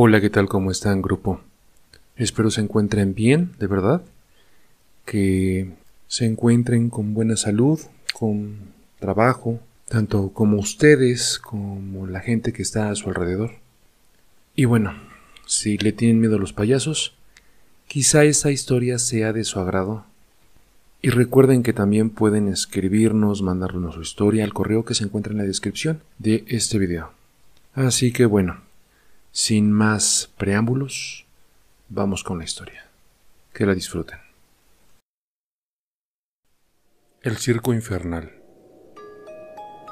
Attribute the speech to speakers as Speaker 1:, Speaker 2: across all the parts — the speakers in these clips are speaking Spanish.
Speaker 1: Hola, ¿qué tal? ¿Cómo están, grupo? Espero se encuentren bien, de verdad. Que se encuentren con buena salud, con trabajo, tanto como ustedes como la gente que está a su alrededor. Y bueno, si le tienen miedo a los payasos, quizá esta historia sea de su agrado. Y recuerden que también pueden escribirnos, mandarnos su historia al correo que se encuentra en la descripción de este video. Así que bueno, sin más preámbulos, vamos con la historia. Que la disfruten. El circo infernal.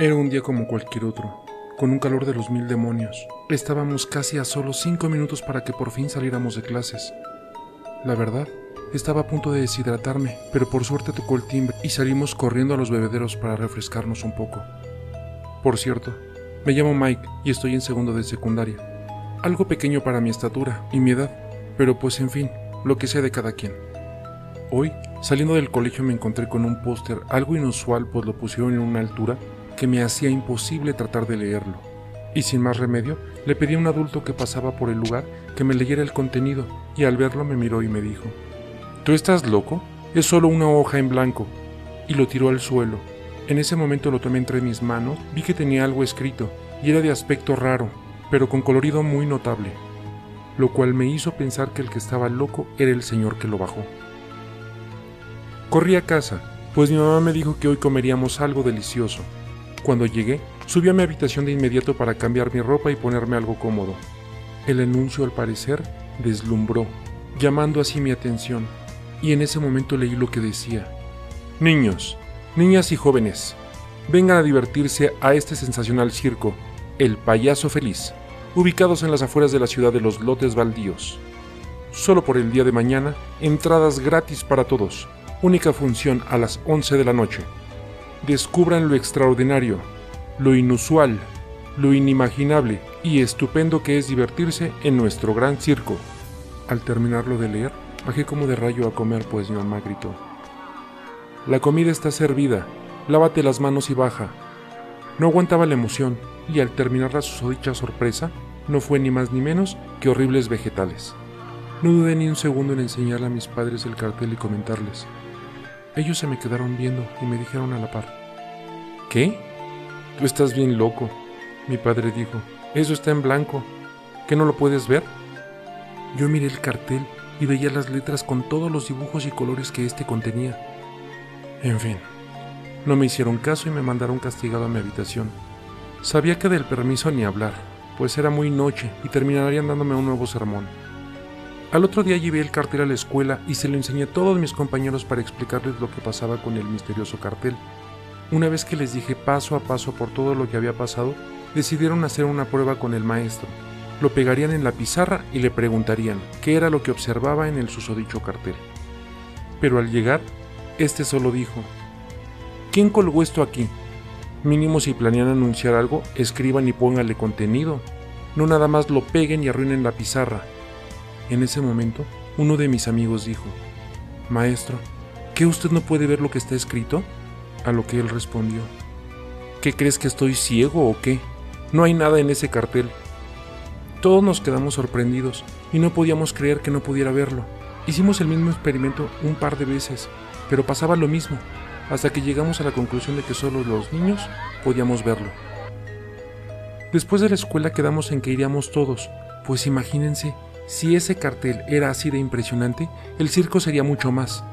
Speaker 1: Era un día como cualquier otro, con un calor de los mil demonios. Estábamos casi a solo cinco minutos para que por fin saliéramos de clases. La verdad, estaba a punto de deshidratarme, pero por suerte tocó el timbre y salimos corriendo a los bebederos para refrescarnos un poco. Por cierto, me llamo Mike y estoy en segundo de secundaria algo pequeño para mi estatura y mi edad, pero pues en fin, lo que sea de cada quien. Hoy, saliendo del colegio me encontré con un póster algo inusual pues lo pusieron en una altura que me hacía imposible tratar de leerlo. Y sin más remedio, le pedí a un adulto que pasaba por el lugar que me leyera el contenido y al verlo me miró y me dijo, ¿Tú estás loco? Es solo una hoja en blanco. Y lo tiró al suelo. En ese momento lo tomé entre mis manos, vi que tenía algo escrito y era de aspecto raro, pero con colorido muy notable, lo cual me hizo pensar que el que estaba loco era el señor que lo bajó. Corrí a casa, pues mi mamá me dijo que hoy comeríamos algo delicioso. Cuando llegué, subí a mi habitación de inmediato para cambiar mi ropa y ponerme algo cómodo. El anuncio, al parecer, deslumbró, llamando así mi atención, y en ese momento leí lo que decía. Niños, niñas y jóvenes, vengan a divertirse a este sensacional circo el Payaso Feliz, ubicados en las afueras de la ciudad de los lotes baldíos. Solo por el día de mañana, entradas gratis para todos, única función a las 11 de la noche. Descubran lo extraordinario, lo inusual, lo inimaginable y estupendo que es divertirse en nuestro gran circo. Al terminarlo de leer, bajé como de rayo a comer, pues mi mamá gritó. La comida está servida, lávate las manos y baja. No aguantaba la emoción, y al terminar la susodicha sorpresa, no fue ni más ni menos que horribles vegetales. No dudé ni un segundo en enseñarle a mis padres el cartel y comentarles. Ellos se me quedaron viendo y me dijeron a la par. ¿Qué? Tú estás bien loco. Mi padre dijo. Eso está en blanco. ¿Qué no lo puedes ver? Yo miré el cartel y veía las letras con todos los dibujos y colores que éste contenía. En fin, no me hicieron caso y me mandaron castigado a mi habitación, Sabía que del permiso ni hablar, pues era muy noche y terminarían dándome un nuevo sermón. Al otro día llevé el cartel a la escuela y se lo enseñé a todos mis compañeros para explicarles lo que pasaba con el misterioso cartel. Una vez que les dije paso a paso por todo lo que había pasado, decidieron hacer una prueba con el maestro. Lo pegarían en la pizarra y le preguntarían qué era lo que observaba en el susodicho cartel. Pero al llegar, este solo dijo, ¿Quién colgó esto aquí? Mínimo si planean anunciar algo, escriban y pónganle contenido. No nada más lo peguen y arruinen la pizarra. En ese momento, uno de mis amigos dijo, Maestro, ¿qué usted no puede ver lo que está escrito? A lo que él respondió, ¿qué crees que estoy ciego o qué? No hay nada en ese cartel. Todos nos quedamos sorprendidos y no podíamos creer que no pudiera verlo. Hicimos el mismo experimento un par de veces, pero pasaba lo mismo hasta que llegamos a la conclusión de que solo los niños podíamos verlo. Después de la escuela quedamos en que iríamos todos, pues imagínense, si ese cartel era así de impresionante, el circo sería mucho más.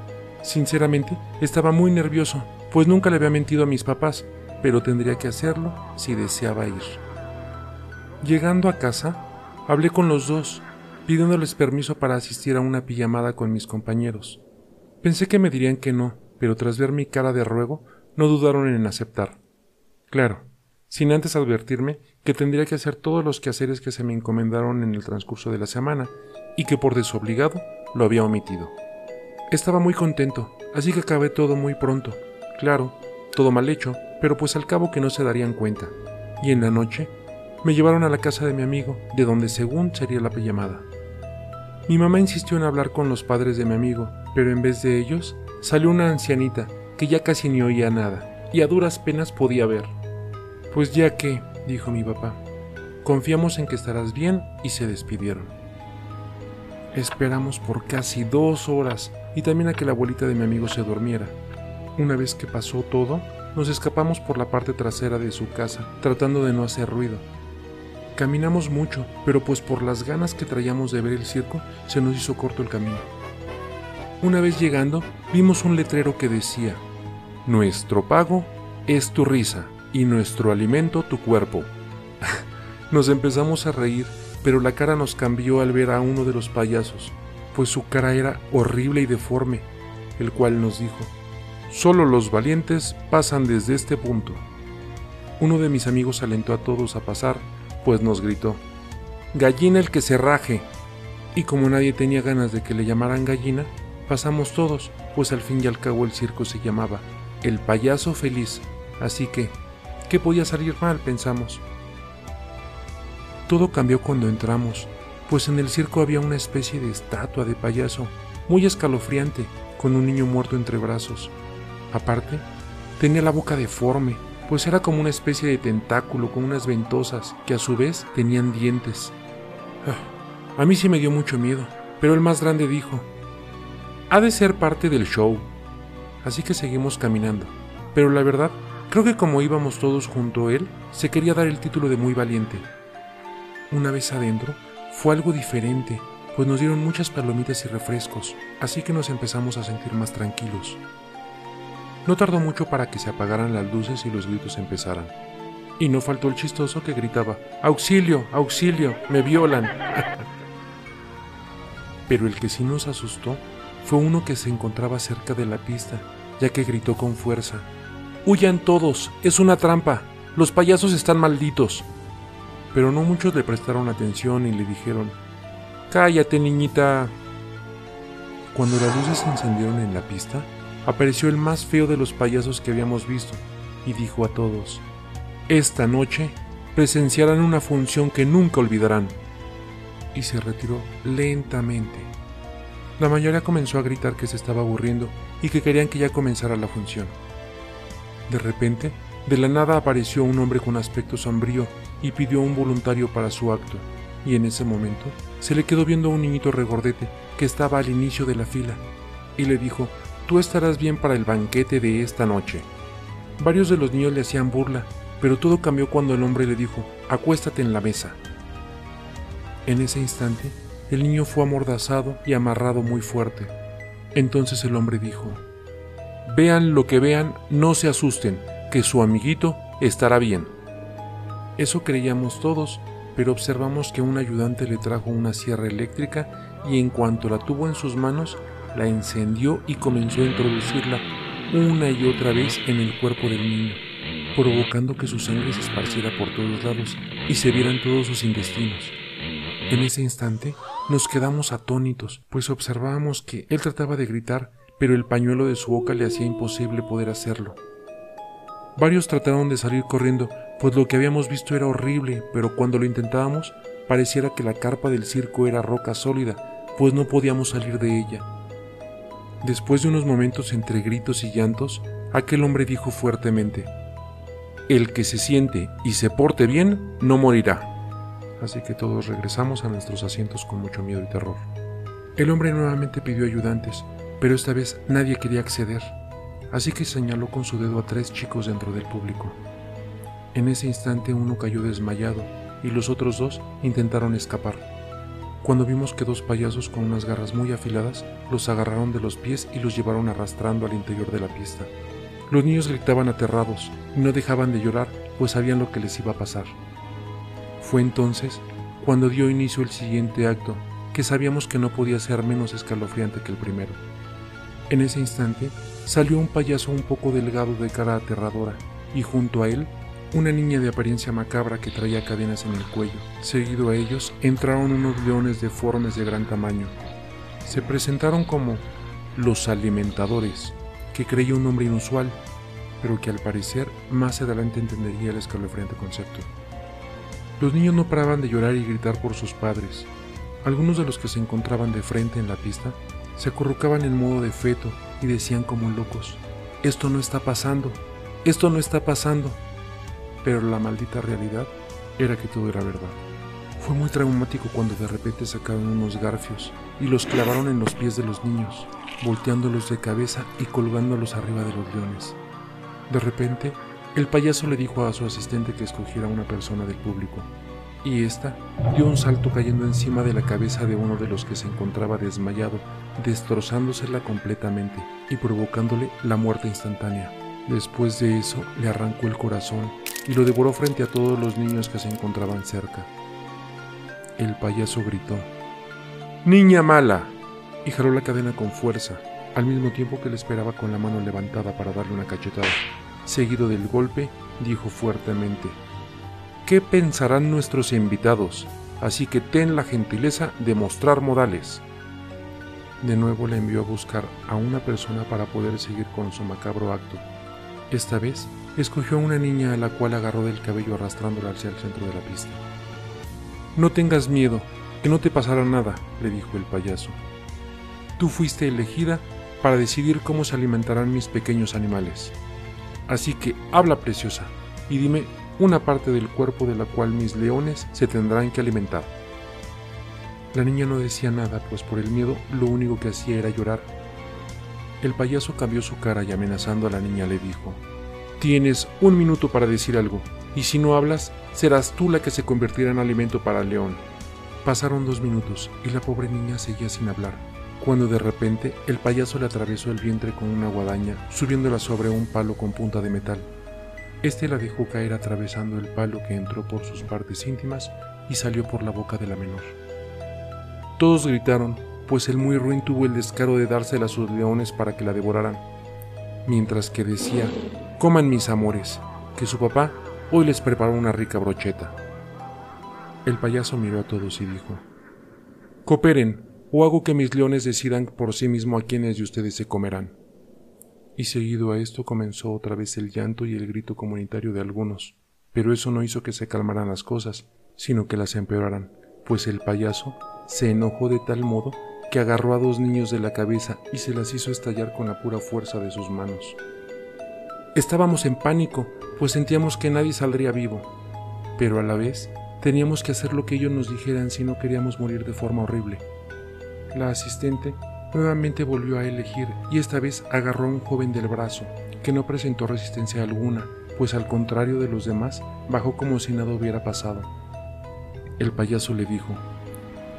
Speaker 1: Sinceramente, estaba muy nervioso, pues nunca le había mentido a mis papás, pero tendría que hacerlo si deseaba ir. Llegando a casa, hablé con los dos, pidiéndoles permiso para asistir a una pijamada con mis compañeros. Pensé que me dirían que no, pero tras ver mi cara de ruego, no dudaron en aceptar. Claro, sin antes advertirme que tendría que hacer todos los quehaceres que se me encomendaron en el transcurso de la semana y que por desobligado lo había omitido. Estaba muy contento, así que acabé todo muy pronto. Claro, todo mal hecho, pero pues al cabo que no se darían cuenta. Y en la noche me llevaron a la casa de mi amigo, de donde según sería la llamada. Mi mamá insistió en hablar con los padres de mi amigo, pero en vez de ellos salió una ancianita que ya casi ni oía nada y a duras penas podía ver. Pues ya que, dijo mi papá, Confiamos en que estarás bien y se despidieron. Esperamos por casi dos horas y también a que la abuelita de mi amigo se durmiera. Una vez que pasó todo, nos escapamos por la parte trasera de su casa, tratando de no hacer ruido. Caminamos mucho, pero pues por las ganas que traíamos de ver el circo, se nos hizo corto el camino. Una vez llegando, vimos un letrero que decía, Nuestro pago es tu risa y nuestro alimento tu cuerpo. nos empezamos a reír, pero la cara nos cambió al ver a uno de los payasos, pues su cara era horrible y deforme, el cual nos dijo, Solo los valientes pasan desde este punto. Uno de mis amigos alentó a todos a pasar, pues nos gritó, Gallina el que se raje. Y como nadie tenía ganas de que le llamaran gallina, pasamos todos, pues al fin y al cabo el circo se llamaba El Payaso Feliz, así que, ¿qué podía salir mal? pensamos. Todo cambió cuando entramos, pues en el circo había una especie de estatua de payaso, muy escalofriante, con un niño muerto entre brazos. Aparte, tenía la boca deforme, pues era como una especie de tentáculo con unas ventosas que a su vez tenían dientes. Ah, a mí sí me dio mucho miedo, pero el más grande dijo, ha de ser parte del show. Así que seguimos caminando, pero la verdad, creo que como íbamos todos junto a él, se quería dar el título de muy valiente. Una vez adentro, fue algo diferente, pues nos dieron muchas palomitas y refrescos, así que nos empezamos a sentir más tranquilos. No tardó mucho para que se apagaran las luces y los gritos empezaran. Y no faltó el chistoso que gritaba, ¡Auxilio! ¡Auxilio! ¡Me violan! Pero el que sí nos asustó fue uno que se encontraba cerca de la pista, ya que gritó con fuerza, ¡Huyan todos! ¡Es una trampa! ¡Los payasos están malditos! pero no muchos le prestaron atención y le dijeron, Cállate, niñita. Cuando las luces se encendieron en la pista, apareció el más feo de los payasos que habíamos visto y dijo a todos, Esta noche presenciarán una función que nunca olvidarán. Y se retiró lentamente. La mayoría comenzó a gritar que se estaba aburriendo y que querían que ya comenzara la función. De repente, de la nada apareció un hombre con aspecto sombrío y pidió un voluntario para su acto, y en ese momento se le quedó viendo a un niñito regordete que estaba al inicio de la fila, y le dijo, tú estarás bien para el banquete de esta noche. Varios de los niños le hacían burla, pero todo cambió cuando el hombre le dijo, acuéstate en la mesa. En ese instante, el niño fue amordazado y amarrado muy fuerte. Entonces el hombre dijo, Vean lo que vean, no se asusten, que su amiguito estará bien. Eso creíamos todos, pero observamos que un ayudante le trajo una sierra eléctrica y en cuanto la tuvo en sus manos, la encendió y comenzó a introducirla una y otra vez en el cuerpo del niño, provocando que su sangre se esparciera por todos lados y se vieran todos sus intestinos. En ese instante nos quedamos atónitos, pues observábamos que él trataba de gritar, pero el pañuelo de su boca le hacía imposible poder hacerlo. Varios trataron de salir corriendo, pues lo que habíamos visto era horrible, pero cuando lo intentábamos, pareciera que la carpa del circo era roca sólida, pues no podíamos salir de ella. Después de unos momentos entre gritos y llantos, aquel hombre dijo fuertemente, El que se siente y se porte bien, no morirá. Así que todos regresamos a nuestros asientos con mucho miedo y terror. El hombre nuevamente pidió ayudantes, pero esta vez nadie quería acceder, así que señaló con su dedo a tres chicos dentro del público. En ese instante uno cayó desmayado y los otros dos intentaron escapar. Cuando vimos que dos payasos con unas garras muy afiladas los agarraron de los pies y los llevaron arrastrando al interior de la pista. Los niños gritaban aterrados y no dejaban de llorar pues sabían lo que les iba a pasar. Fue entonces cuando dio inicio el siguiente acto, que sabíamos que no podía ser menos escalofriante que el primero. En ese instante salió un payaso un poco delgado de cara aterradora y junto a él una niña de apariencia macabra que traía cadenas en el cuello. Seguido a ellos entraron unos leones deformes de gran tamaño. Se presentaron como los alimentadores, que creía un nombre inusual, pero que al parecer más adelante entendería el escalofriante concepto. Los niños no paraban de llorar y gritar por sus padres. Algunos de los que se encontraban de frente en la pista se acurrucaban en modo de feto y decían como locos, esto no está pasando, esto no está pasando pero la maldita realidad era que todo era verdad. Fue muy traumático cuando de repente sacaron unos garfios y los clavaron en los pies de los niños, volteándolos de cabeza y colgándolos arriba de los leones. De repente, el payaso le dijo a su asistente que escogiera una persona del público, y ésta dio un salto cayendo encima de la cabeza de uno de los que se encontraba desmayado, destrozándosela completamente y provocándole la muerte instantánea. Después de eso le arrancó el corazón y lo devoró frente a todos los niños que se encontraban cerca. El payaso gritó, Niña mala, y jaló la cadena con fuerza, al mismo tiempo que le esperaba con la mano levantada para darle una cachetada. Seguido del golpe, dijo fuertemente, ¿Qué pensarán nuestros invitados? Así que ten la gentileza de mostrar modales. De nuevo le envió a buscar a una persona para poder seguir con su macabro acto. Esta vez escogió a una niña a la cual agarró del cabello arrastrándola hacia el centro de la pista. No tengas miedo, que no te pasará nada, le dijo el payaso. Tú fuiste elegida para decidir cómo se alimentarán mis pequeños animales. Así que habla preciosa y dime una parte del cuerpo de la cual mis leones se tendrán que alimentar. La niña no decía nada, pues por el miedo lo único que hacía era llorar. El payaso cambió su cara y amenazando a la niña le dijo, Tienes un minuto para decir algo, y si no hablas, serás tú la que se convertirá en alimento para el león. Pasaron dos minutos y la pobre niña seguía sin hablar, cuando de repente el payaso le atravesó el vientre con una guadaña, subiéndola sobre un palo con punta de metal. Este la dejó caer atravesando el palo que entró por sus partes íntimas y salió por la boca de la menor. Todos gritaron, pues el muy ruin tuvo el descaro de dársela a sus leones para que la devoraran, mientras que decía, coman mis amores, que su papá hoy les preparó una rica brocheta. El payaso miró a todos y dijo, Cooperen, o hago que mis leones decidan por sí mismo a quiénes de ustedes se comerán y seguido a esto comenzó otra vez el llanto y el grito comunitario de algunos, pero eso no hizo que se calmaran las cosas, sino que las empeoraran, pues el payaso se enojó de tal modo que agarró a dos niños de la cabeza y se las hizo estallar con la pura fuerza de sus manos. Estábamos en pánico, pues sentíamos que nadie saldría vivo, pero a la vez teníamos que hacer lo que ellos nos dijeran si no queríamos morir de forma horrible. La asistente Nuevamente volvió a elegir y esta vez agarró a un joven del brazo, que no presentó resistencia alguna, pues al contrario de los demás, bajó como si nada hubiera pasado. El payaso le dijo,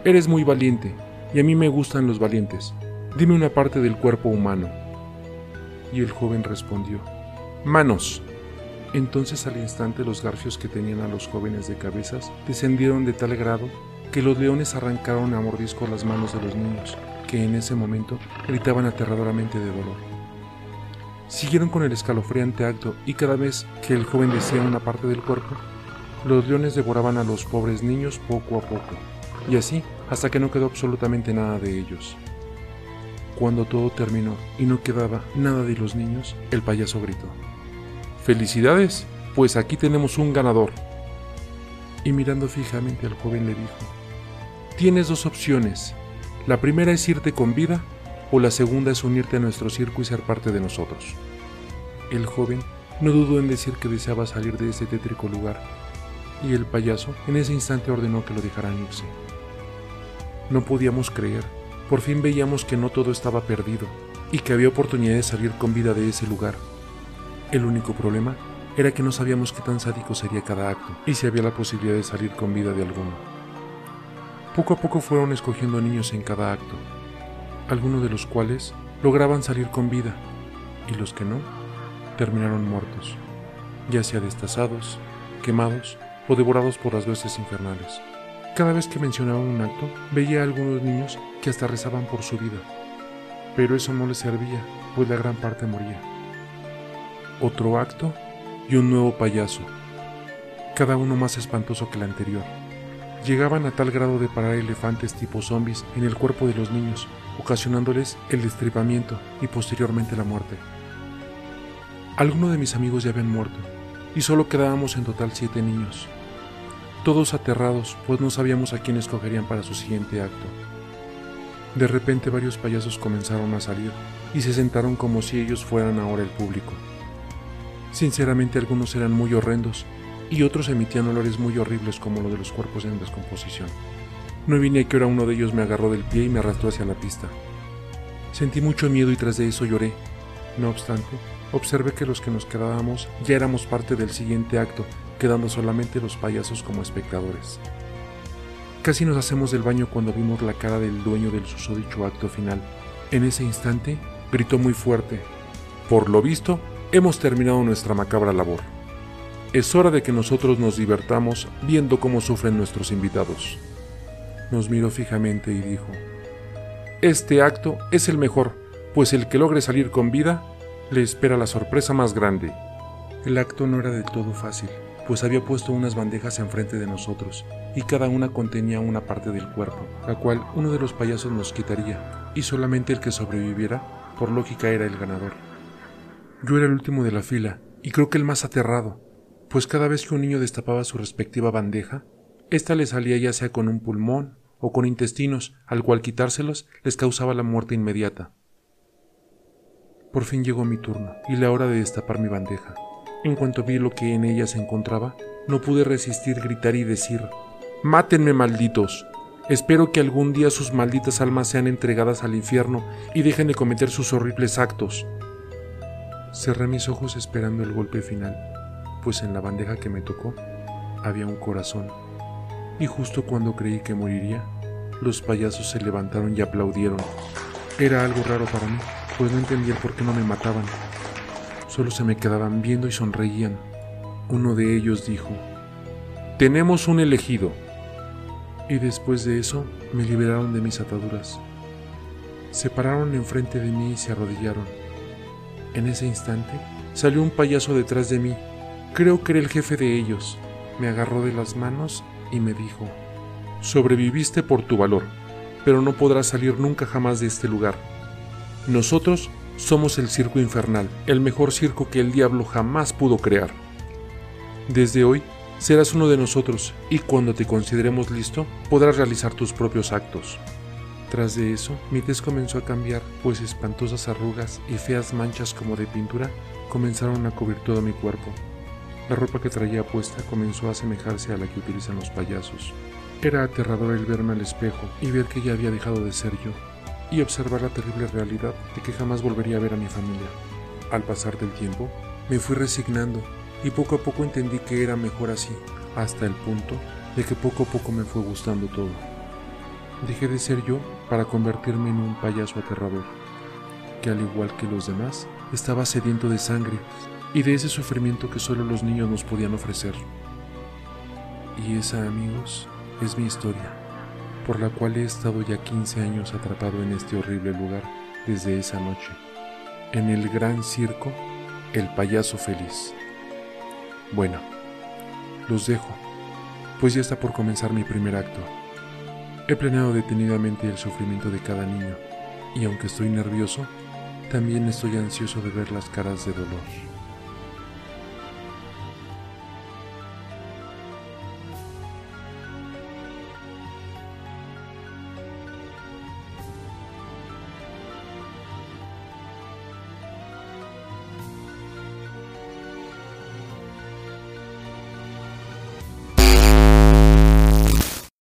Speaker 1: Eres muy valiente, y a mí me gustan los valientes. Dime una parte del cuerpo humano. Y el joven respondió, Manos. Entonces al instante los garfios que tenían a los jóvenes de cabezas descendieron de tal grado que los leones arrancaron a mordisco las manos de los niños, que en ese momento gritaban aterradoramente de dolor. Siguieron con el escalofriante acto y cada vez que el joven decía una parte del cuerpo, los leones devoraban a los pobres niños poco a poco, y así hasta que no quedó absolutamente nada de ellos. Cuando todo terminó y no quedaba nada de los niños, el payaso gritó, ¡Felicidades! Pues aquí tenemos un ganador. Y mirando fijamente al joven le dijo, Tienes dos opciones, la primera es irte con vida o la segunda es unirte a nuestro circo y ser parte de nosotros. El joven no dudó en decir que deseaba salir de ese tétrico lugar, y el payaso en ese instante ordenó que lo dejaran irse. No podíamos creer, por fin veíamos que no todo estaba perdido y que había oportunidad de salir con vida de ese lugar. El único problema era que no sabíamos qué tan sádico sería cada acto y si había la posibilidad de salir con vida de alguno. Poco a poco fueron escogiendo niños en cada acto, algunos de los cuales lograban salir con vida y los que no terminaron muertos, ya sea destazados, quemados o devorados por las bestias infernales. Cada vez que mencionaban un acto, veía a algunos niños que hasta rezaban por su vida, pero eso no les servía, pues la gran parte moría. Otro acto y un nuevo payaso, cada uno más espantoso que el anterior llegaban a tal grado de parar elefantes tipo zombies en el cuerpo de los niños, ocasionándoles el destripamiento y posteriormente la muerte. Algunos de mis amigos ya habían muerto, y solo quedábamos en total siete niños, todos aterrados, pues no sabíamos a quién escogerían para su siguiente acto. De repente varios payasos comenzaron a salir y se sentaron como si ellos fueran ahora el público. Sinceramente algunos eran muy horrendos y otros emitían olores muy horribles como lo de los cuerpos en descomposición. No a que ahora uno de ellos me agarró del pie y me arrastró hacia la pista. Sentí mucho miedo y tras de eso lloré. No obstante, observé que los que nos quedábamos ya éramos parte del siguiente acto, quedando solamente los payasos como espectadores. Casi nos hacemos del baño cuando vimos la cara del dueño del susodicho acto final. En ese instante, gritó muy fuerte. Por lo visto, hemos terminado nuestra macabra labor. Es hora de que nosotros nos divertamos viendo cómo sufren nuestros invitados. Nos miró fijamente y dijo, Este acto es el mejor, pues el que logre salir con vida le espera la sorpresa más grande. El acto no era del todo fácil, pues había puesto unas bandejas enfrente de nosotros, y cada una contenía una parte del cuerpo, la cual uno de los payasos nos quitaría, y solamente el que sobreviviera, por lógica, era el ganador. Yo era el último de la fila, y creo que el más aterrado, pues cada vez que un niño destapaba su respectiva bandeja, ésta le salía ya sea con un pulmón o con intestinos, al cual quitárselos les causaba la muerte inmediata. Por fin llegó mi turno y la hora de destapar mi bandeja. En cuanto vi lo que en ella se encontraba, no pude resistir gritar y decir, Mátenme malditos. Espero que algún día sus malditas almas sean entregadas al infierno y dejen de cometer sus horribles actos. Cerré mis ojos esperando el golpe final, pues en la bandeja que me tocó había un corazón. Y justo cuando creí que moriría, los payasos se levantaron y aplaudieron. Era algo raro para mí, pues no entendía por qué no me mataban. Solo se me quedaban viendo y sonreían. Uno de ellos dijo, Tenemos un elegido. Y después de eso me liberaron de mis ataduras. Se pararon enfrente de mí y se arrodillaron. En ese instante salió un payaso detrás de mí. Creo que era el jefe de ellos. Me agarró de las manos y me dijo, Sobreviviste por tu valor, pero no podrás salir nunca jamás de este lugar. Nosotros somos el circo infernal, el mejor circo que el diablo jamás pudo crear. Desde hoy serás uno de nosotros y cuando te consideremos listo podrás realizar tus propios actos. Tras de eso, mi tez comenzó a cambiar, pues espantosas arrugas y feas manchas como de pintura comenzaron a cubrir todo mi cuerpo. La ropa que traía puesta comenzó a asemejarse a la que utilizan los payasos. Era aterrador el verme al espejo y ver que ya había dejado de ser yo, y observar la terrible realidad de que jamás volvería a ver a mi familia. Al pasar del tiempo, me fui resignando y poco a poco entendí que era mejor así, hasta el punto de que poco a poco me fue gustando todo. Dejé de ser yo para convertirme en un payaso aterrador, que al igual que los demás, estaba sediento de sangre y de ese sufrimiento que solo los niños nos podían ofrecer. Y esa, amigos, es mi historia, por la cual he estado ya 15 años atrapado en este horrible lugar desde esa noche, en el gran circo El Payaso Feliz. Bueno, los dejo, pues ya está por comenzar mi primer acto. He planeado detenidamente el sufrimiento de cada niño, y aunque estoy nervioso, también estoy ansioso de ver las caras de dolor.